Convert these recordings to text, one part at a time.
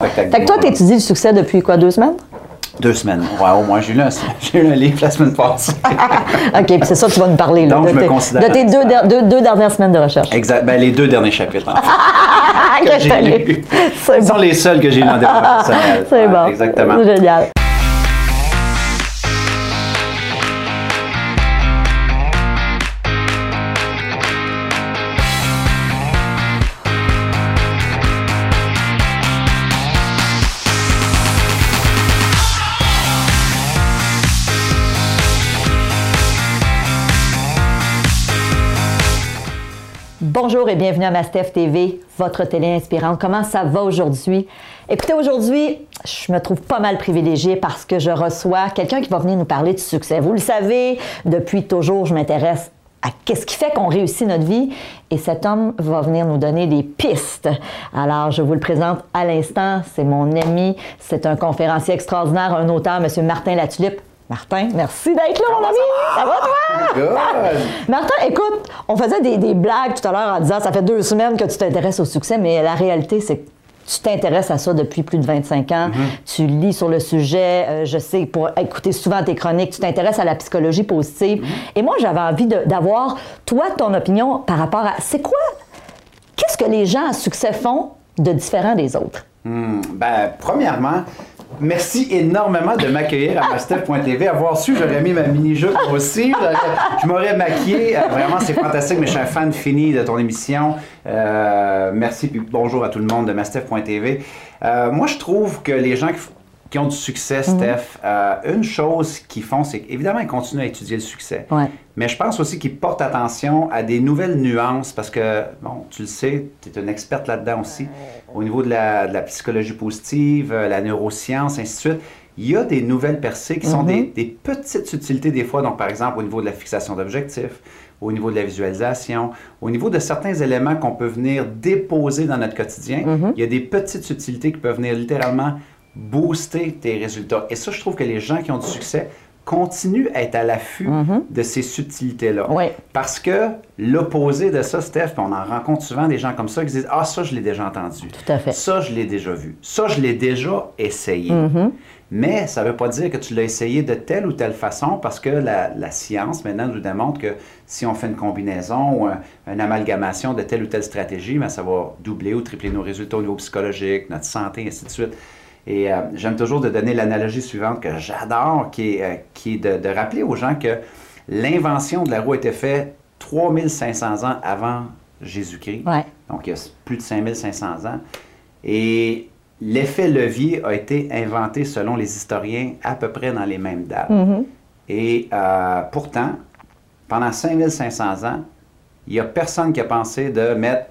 Fait que toi, tu étudies le succès depuis quoi, deux semaines? Deux semaines. Ouais, au moins, j'ai lu, un, j'ai lu un livre la semaine passée. OK, puis c'est ça que tu vas nous parler. Là, Donc, de je me tes, considère de tes deux, deux- deux dernières semaines de recherche. exact. Ben, les deux derniers chapitres, en fait, que j'ai lus. C'est Ce sont bon. les seuls que j'ai lus en développement personnel. C'est Ouais, bon. Exactement. Génial. Bonjour et bienvenue à Mastef TV, votre télé inspirante. Comment ça va aujourd'hui? Écoutez, aujourd'hui, je me trouve pas mal privilégiée parce que je reçois quelqu'un qui va venir nous parler de succès. Vous le savez, depuis toujours, je m'intéresse à qu'est-ce qui fait qu'on réussit notre vie et cet homme va venir nous donner des pistes. Alors, je vous le présente à l'instant, c'est mon ami, c'est un conférencier extraordinaire, un auteur, M. Martin Latulippe. Martin, merci d'être là, mon ami! Ça va, toi? Martin, écoute, on faisait des, des blagues tout à l'heure en disant ça fait deux semaines que tu t'intéresses au succès, mais la réalité, c'est que tu t'intéresses à ça depuis plus de 25 ans. Tu lis sur le sujet. euh, je sais, pour écouter souvent tes chroniques, tu t'intéresses à la psychologie positive. Et moi, j'avais envie d'avoir, toi, ton opinion par rapport à. C'est quoi? Qu'est-ce que les gens à succès font de différent des autres? Hmm, ben, premièrement, merci énormément de m'accueillir à mastef.tv. Avoir su, j'aurais mis ma mini-jupe aussi. Je m'aurais maquillé. Euh, Vraiment, c'est fantastique, mais je suis un fan fini de ton émission. Euh, merci, puis bonjour à tout le monde de mastef.tv. Euh, moi, je trouve que les gens qui, qui ont du succès, Steph, euh, une chose qu'ils font, c'est qu'évidemment, ils continuent à étudier le succès. Ouais. Mais je pense aussi qu'ils portent attention à des nouvelles nuances parce que, bon, tu le sais, tu es une experte là-dedans aussi, au niveau de la, de la psychologie positive, euh, la neuroscience, ainsi de suite. Il y a des nouvelles percées qui sont des, des petites subtilités des fois, donc par exemple au niveau de la fixation d'objectifs, au niveau de la visualisation, au niveau de certains éléments qu'on peut venir déposer dans notre quotidien. Il y a des petites subtilités qui peuvent venir littéralement booster tes résultats. Et ça, je trouve que les gens qui ont du succès continuent à être à l'affût de ces subtilités-là. Oui. Parce que l'opposé de ça, Steph, on en rencontre souvent des gens comme ça qui disent Ah, ça, je l'ai déjà entendu. Tout à fait. Ça, je l'ai déjà vu. Ça, je l'ai déjà essayé. Mm-hmm. Mais ça ne veut pas dire que tu l'as essayé de telle ou telle façon parce que la, la science maintenant nous démontre que si on fait une combinaison ou un- une amalgamation de telle ou telle stratégie, ben, ça va doubler ou tripler nos résultats au niveau psychologique, notre santé, ainsi de suite. Et euh, j'aime toujours de donner l'analogie suivante que j'adore, qui est, euh, qui est de, de rappeler aux gens que l'invention de la roue a été faite 3500 ans avant Jésus-Christ. Ouais. Donc, il y a plus de 5500 ans. Et l'effet levier a été inventé, selon les historiens, à peu près dans les mêmes dates. Et euh, pourtant, pendant 5500 ans, il n'y a personne qui a pensé de mettre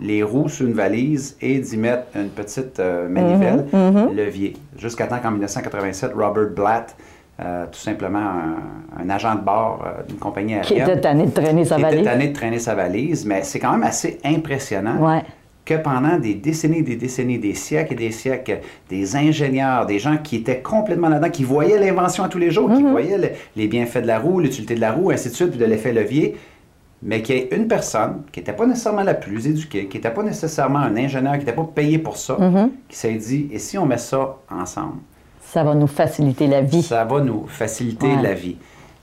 les roues sur une valise et d'y mettre une petite euh, manivelle, levier. Jusqu'à temps qu'en 1987, Robert Blatt, euh, tout simplement un, un agent de bord euh, d'une compagnie Qui aérienne, était tanné de traîner sa qui était valise? tanné de traîner sa valise, mais c'est quand même assez impressionnant Ouais. que pendant des décennies, des décennies, des siècles et des siècles, des ingénieurs, des gens qui étaient complètement là-dedans, qui voyaient l'invention à tous les jours, qui voyaient le- les bienfaits de la roue, l'utilité de la roue, ainsi de suite, puis de l'effet levier, mais qu'il y ait une personne qui n'était pas nécessairement la plus éduquée, qui n'était pas nécessairement un ingénieur, qui n'était pas payé pour ça, qui s'est dit, et si on met ça ensemble? Ça va nous faciliter la vie. Ça va nous faciliter Ouais. la vie.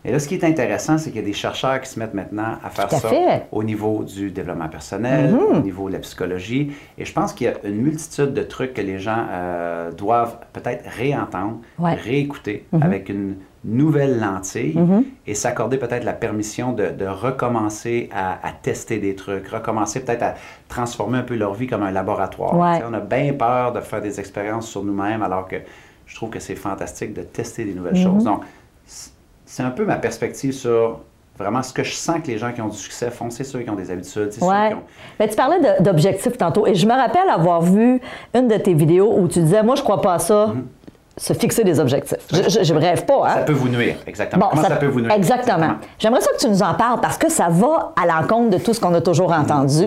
Et là, ce qui est intéressant, c'est qu'il y a des chercheurs qui se mettent maintenant à faire à ça fait. Au niveau du développement personnel, au niveau de la psychologie. Et je pense qu'il y a une multitude de trucs que les gens euh, doivent peut-être réentendre, Ouais. Réécouter avec une nouvelle lentille et s'accorder peut-être la permission de, de recommencer à, à tester des trucs, recommencer peut-être à transformer un peu leur vie comme un laboratoire. Ouais. On a bien peur de faire des expériences sur nous-mêmes alors que je trouve que c'est fantastique de tester des nouvelles Mhm. choses. Donc, c'est un peu ma perspective sur vraiment ce que je sens que les gens qui ont du succès font. C'est ceux qui ont des habitudes, c'est Ouais. ceux qui ont... Mais tu parlais d'objectifs tantôt. Et je me rappelle avoir vu une de tes vidéos où tu disais Moi, je crois pas à ça, se fixer des objectifs. Je, je rêve pas, hein? Ça peut vous nuire, exactement. Comment ça, peut vous nuire? Exactement. J'aimerais ça que tu nous en parles parce que ça va à l'encontre de tout ce qu'on a toujours entendu.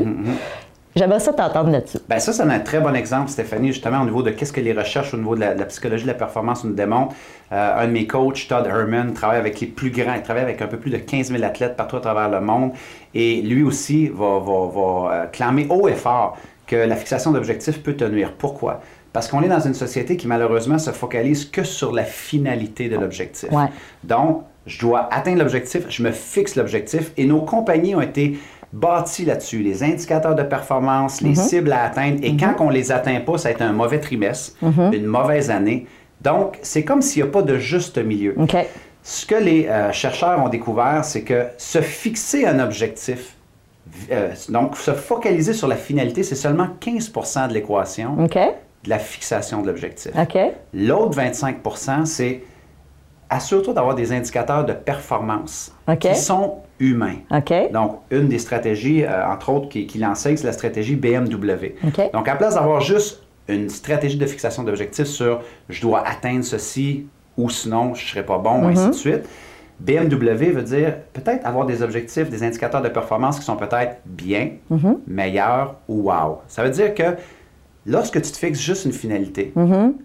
J'aimerais ça t'entendre là-dessus. Ben ça, c'est un très bon exemple, Stéphanie, justement, au niveau de qu'est-ce que les recherches au niveau de la, de la psychologie de la performance nous démontrent. Euh, un de mes coachs, Todd Herman, travaille avec les plus grands. Il travaille avec un peu plus de 15 000 athlètes partout à travers le monde. Et lui aussi va, va, va, euh, clamer haut et fort que la fixation d'objectifs peut te nuire. Pourquoi? Parce qu'on est dans une société qui malheureusement se focalise que sur la finalité de l'objectif. Ouais. Donc, je dois atteindre l'objectif, je me fixe l'objectif et nos compagnies ont été bâties là-dessus. Les indicateurs de performance, les cibles à atteindre et quand on les atteint pas, ça a été un mauvais trimestre, une mauvaise année. Donc, c'est comme s'il n'y a pas de juste milieu. OK. Ce que les euh, chercheurs ont découvert, c'est que se fixer un objectif, euh, donc se focaliser sur la finalité, c'est seulement 15% de l'équation OK. De la fixation de l'objectif. L'autre 25% c'est assure-toi d'avoir des indicateurs de performance qui sont humains. Donc, une des stratégies, euh, entre autres, qui, qui l'enseigne, c'est la stratégie BMW. Donc, à place d'avoir juste une stratégie de fixation d'objectifs sur je dois atteindre ceci ou sinon je ne serai pas bon, ou Mm-hmm. ainsi de suite, BMW veut dire peut-être avoir des objectifs, des indicateurs de performance qui sont peut-être bien, Mm-hmm. meilleurs ou wow. Ça veut dire que lorsque tu te fixes juste une finalité,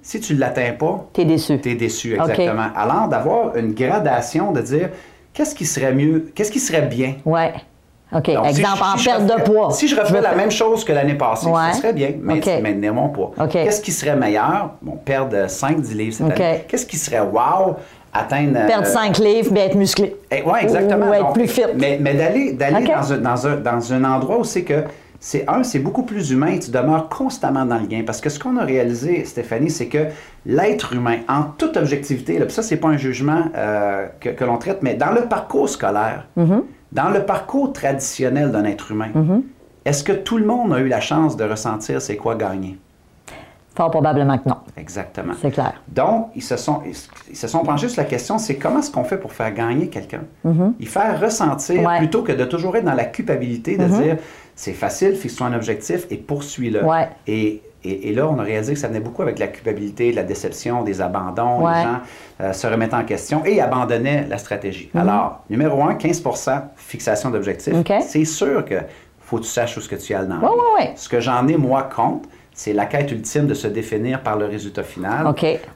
si tu ne l'atteins pas, T'es déçu. tu es déçu, exactement. Alors, d'avoir une gradation, de dire qu'est-ce qui serait mieux, qu'est-ce qui serait bien? Ouais. OK. Donc, si Exemple, je- en si je perte de poids. Si je refaisais la même chose que l'année passée, Ouais. ça serait bien, mais OK. maintenir mon poids. OK. Qu'est-ce qui serait meilleur? Bon, perdre 5-10 livres cette OK. année. Qu'est-ce qui serait wow? Atteindre. euh, Perdre 5 livres, mais être musclé. eh, ouais, exactement. Ou être Donc, plus fit. Mais, mais d'aller dans, un, dans, un, dans un endroit où c'est que, c'est un, c'est beaucoup plus humain et tu demeures constamment dans le gain. Parce que ce qu'on a réalisé, Stéphanie, c'est que l'être humain, en toute objectivité, là, puis ça, c'est pas un jugement euh, que, que l'on traite, mais dans le parcours scolaire, Mm-hmm. dans le parcours traditionnel d'un être humain, est-ce que tout le monde a eu la chance de ressentir c'est quoi gagner? Fort probablement que non. Exactement. C'est clair. Donc, ils se sont, ils, se sont penchés sur la question, c'est comment est-ce qu'on fait pour faire gagner quelqu'un? Y faire ressentir. Ouais. Plutôt que de toujours être dans la culpabilité de dire, c'est facile, fixe-toi un objectif et poursuis-le. Ouais. Et, et, et là, on a réalisé que ça venait beaucoup avec la culpabilité, de la déception, des abandons, Ouais. les gens euh, se remettaient en question et abandonnaient la stratégie. Mm-hmm. Alors, numéro un, 15% fixation d'objectif. OK. C'est sûr que faut que tu saches où ce que tu as dans Ouais. Ce que j'en ai, moi, compte, c'est la quête ultime de se définir par le résultat final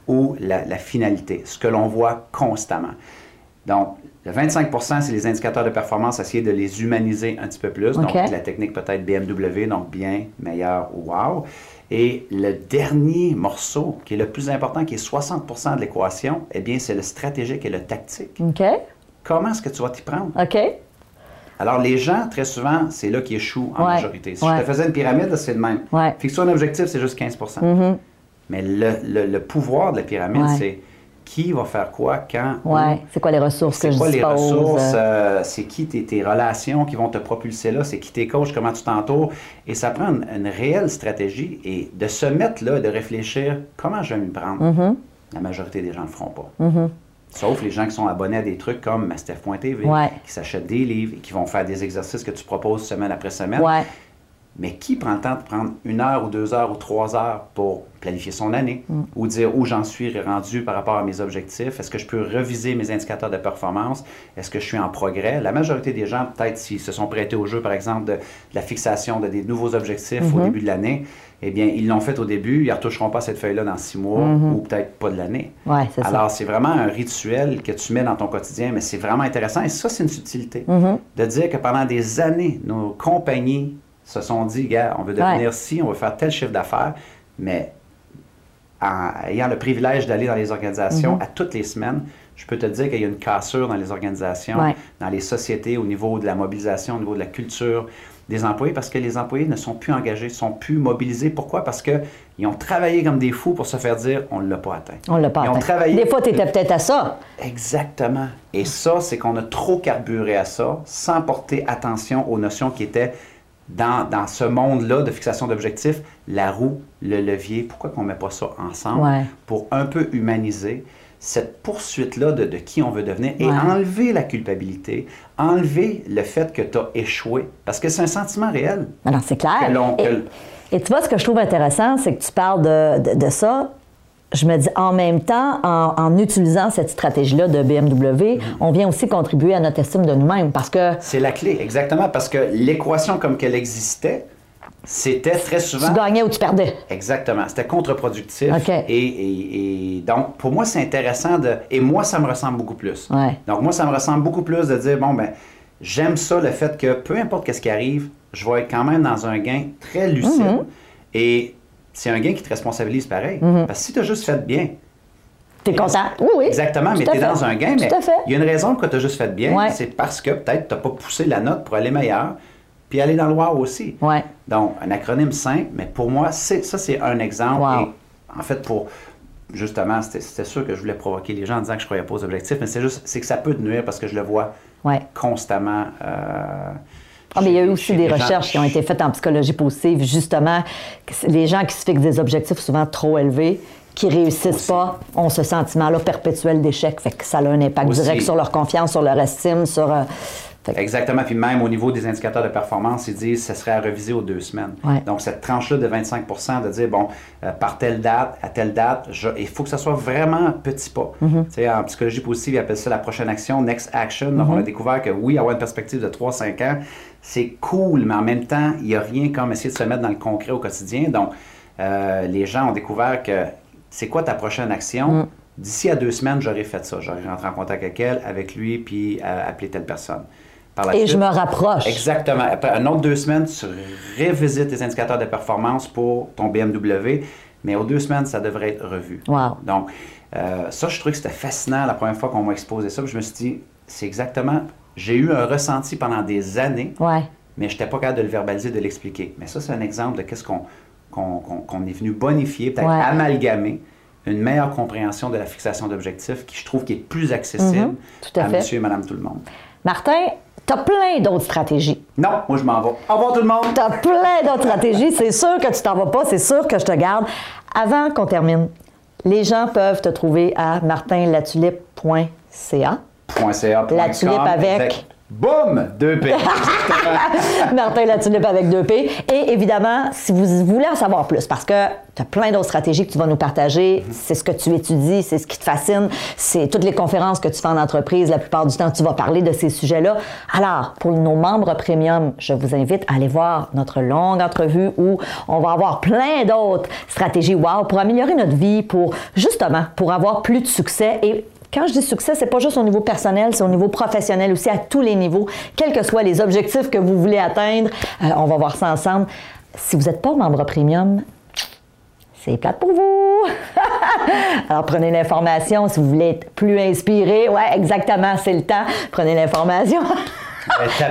ou la, la finalité, ce que l'on voit constamment. Donc, le 25% c'est les indicateurs de performance, essayer de les humaniser un petit peu plus. Donc, la technique peut-être BMW, donc bien, meilleur wow. Et le dernier morceau, qui est le plus important, qui est 60% de l'équation, eh bien, c'est le stratégique et le tactique. OK. Comment est-ce que tu vas t'y prendre? OK. Alors, les gens, très souvent, c'est là qu'ils échouent en Ouais. majorité. Si Ouais. je te faisais une pyramide, c'est le même. Ouais. Fixe-toi un objectif, c'est juste 15% Mais le, le- le pouvoir de la pyramide, c'est qui va faire quoi, quand, Ouais. C'est quoi les ressources que c'est je quoi les dispose? ressources, euh, euh, c'est qui tes, tes relations qui vont te propulser là, c'est qui tes coachs, comment tu t'entoures? Et ça prend une, une réelle stratégie et de se mettre là, de réfléchir comment je vais m'y prendre. Mm-hmm. La majorité des gens ne le feront pas. Sauf les gens qui sont abonnés à des trucs comme Mastef.tv, Ouais. qui s'achètent des livres et qui vont faire des exercices que tu proposes semaine après semaine. Ouais. Mais qui prend le temps de prendre une heure ou deux heures ou trois heures pour planifier son année Mm. ou dire où j'en suis rendu par rapport à mes objectifs? Est-ce que je peux reviser mes indicateurs de performance? Est-ce que je suis en progrès? La majorité des gens, peut-être s'ils se sont prêtés au jeu, par exemple, de, de la fixation de des nouveaux objectifs Mm-hmm. au début de l'année, eh bien, ils l'ont fait au début, ils ne retoucheront pas cette feuille-là dans six mois ou peut-être pas de l'année. Mm-hmm. Ouais, c'est ça. Alors, c'est vraiment un rituel que tu mets dans ton quotidien, mais c'est vraiment intéressant. Et ça, c'est une subtilité. Mm-hmm. De dire que pendant des années, nos compagnies se sont dit, gars, on veut devenir Ouais. ci, on veut faire tel chiffre d'affaires, mais en ayant le privilège d'aller dans les organisations Mm-hmm. à toutes les semaines, je peux te dire qu'il y a une cassure dans les organisations, Ouais. dans les sociétés, au niveau de la mobilisation, au niveau de la culture des employés, parce que les employés ne sont plus engagés, ne sont plus mobilisés. Pourquoi? Parce qu'ils ont travaillé comme des fous pour se faire dire, on ne l'a pas atteint. On l'a pas Ils ont atteint. travaillé- Des fois, tu étais peut-être à ça. Exactement. Et ça, c'est qu'on a trop carburé à ça sans porter attention aux notions qui étaient dans, dans ce monde-là de fixation d'objectifs, la roue, le levier. Pourquoi qu'on ne met pas ça ensemble Ouais. pour un peu humaniser cette poursuite-là de, de qui on veut devenir et Ouais. enlever la culpabilité, enlever le fait que tu as échoué? Parce que c'est un sentiment réel. Alors, c'est clair. Que et, tu vois, ce que je trouve intéressant, c'est que tu parles de, de- de ça. Je me dis, en même temps, en, en utilisant cette stratégie-là de BMW, on vient aussi contribuer à notre estime de nous-mêmes parce que C'est la clé, exactement, parce que l'équation comme qu'elle existait, c'était très souvent... tu gagnais ou tu perdais. Exactement. C'était contre-productif. Et, et- et donc, pour moi, c'est intéressant de. Et moi, ça me ressemble beaucoup plus. Ouais. Donc, moi, ça me ressemble beaucoup plus de dire bon, ben, j'aime ça, le fait que peu importe ce qui arrive, je vais être quand même dans un gain très lucide. Mm-hmm. Et c'est un gain qui te responsabilise pareil. Mhm. Parce que si tu as juste fait bien, T'es content? Oui, oui. Exactement, mais à tu es fait. dans un gain. Mais Tout fait. il y a une raison pourquoi tu as juste fait bien. Ouais. C'est parce que peut-être tu n'as pas poussé la note pour aller meilleur, puis aller dans le noir aussi. Ouais. Donc, un acronyme simple, mais pour moi, c'est, ça, c'est un exemple. Wow. Et en fait, pour. Justement, c'était, sûr que je voulais provoquer les gens en disant que je ne croyais pas aux objectifs, mais c'est juste c'est que ça peut te nuire parce que je le vois Ouais. constamment. euh, Ah, mais il y a eu aussi des gens. recherches qui ont été faites en psychologie positive, justement, les gens qui se fixent des objectifs souvent trop élevés, qui réussissent Aussi. pas, ont ce sentiment-là perpétuel d'échec. Fait que ça a un impact Aussi. direct sur leur confiance, sur leur estime, sur. euh, Exactement. Puis même au niveau des indicateurs de performance, ils disent que ce serait à reviser aux deux semaines. Ouais. Donc, cette tranche-là de 25% de dire, bon, euh, par telle date, à telle date, je- il faut que ça soit vraiment petit pas. Mm-hmm. En psychologie positive, ils appellent ça la prochaine action, next action. Donc, Mm-hmm. on a découvert que oui, avoir une perspective de 3-5 ans, c'est cool, mais en même temps, il n'y a rien comme essayer de se mettre dans le concret au quotidien. Donc, euh, les gens ont découvert que c'est quoi ta prochaine action? Mm. D'ici à deux semaines, j'aurais fait ça. J'aurais rentré en contact avec elle, avec lui, puis euh, appelé telle personne. Par la Et suite- je me rapproche. Exactement. Après un autre deux semaines, tu révisites tes indicateurs de performance pour ton BMW, mais aux deux semaines, ça devrait être revu. Wow. Donc, euh, ça, je trouvais que c'était fascinant la première fois qu'on m'a exposé ça. puis je me suis dit, c'est exactement. J'ai eu un ressenti pendant des années, Ouais. mais je n'étais pas capable de le verbaliser, de l'expliquer. Mais ça, c'est un exemple de qu'est-ce qu'on qu'on- qu'on est venu bonifier, peut-être Ouais. amalgamer une meilleure compréhension de la fixation d'objectifs qui, je trouve, qui est plus accessible Mhm. Tout à fait. monsieur et madame tout le monde. Martin, tu as plein d'autres stratégies. Non, moi, je m'en vais. Au revoir tout le monde! Tu as plein d'autres stratégies. C'est sûr que tu t'en vas pas, c'est sûr que je te garde. Avant qu'on termine, les gens peuvent te trouver à martinlatulipe.ca. .ca. La tulipe avec-. Boum! Deux P. Martin la tulipe avec deux P. Et évidemment, si vous voulez en savoir plus, parce que tu as plein d'autres stratégies que tu vas nous partager, c'est ce que tu étudies, c'est ce qui te fascine, c'est toutes les conférences que tu fais en entreprise, la plupart du temps, tu vas parler de ces sujets-là. Alors, pour nos membres premium, je vous invite à aller voir notre longue entrevue où on va avoir plein d'autres stratégies wow pour améliorer notre vie, pour justement, pour avoir plus de succès et quand je dis succès, c'est pas juste au niveau personnel, c'est au niveau professionnel aussi, à tous les niveaux, quels que soient les objectifs que vous voulez atteindre. Euh, on va voir ça ensemble. Si vous n'êtes pas membre premium, c'est plate pour vous. Alors prenez l'information si vous voulez être plus inspiré. Ouais, exactement, c'est le temps. Prenez l'information.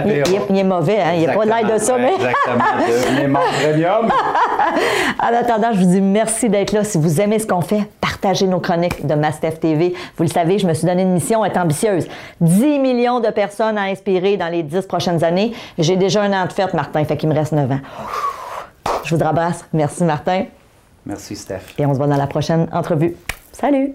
Il, il est- il est mauvais, hein? Il n'y a pas de l'air de ça, mais. Exactement. En attendant, je vous dis merci d'être là. Si vous aimez ce qu'on fait, partagez nos chroniques de Mastef TV. Vous le savez, je me suis donné une mission, être ambitieuse. 10 millions de personnes à inspirer dans les 10 prochaines années. J'ai déjà un an de fête, Martin, fait qu'il me reste 9 ans. Je vous embrasse. Merci, Martin. Merci, Steph. Et on se voit dans la prochaine entrevue. Salut!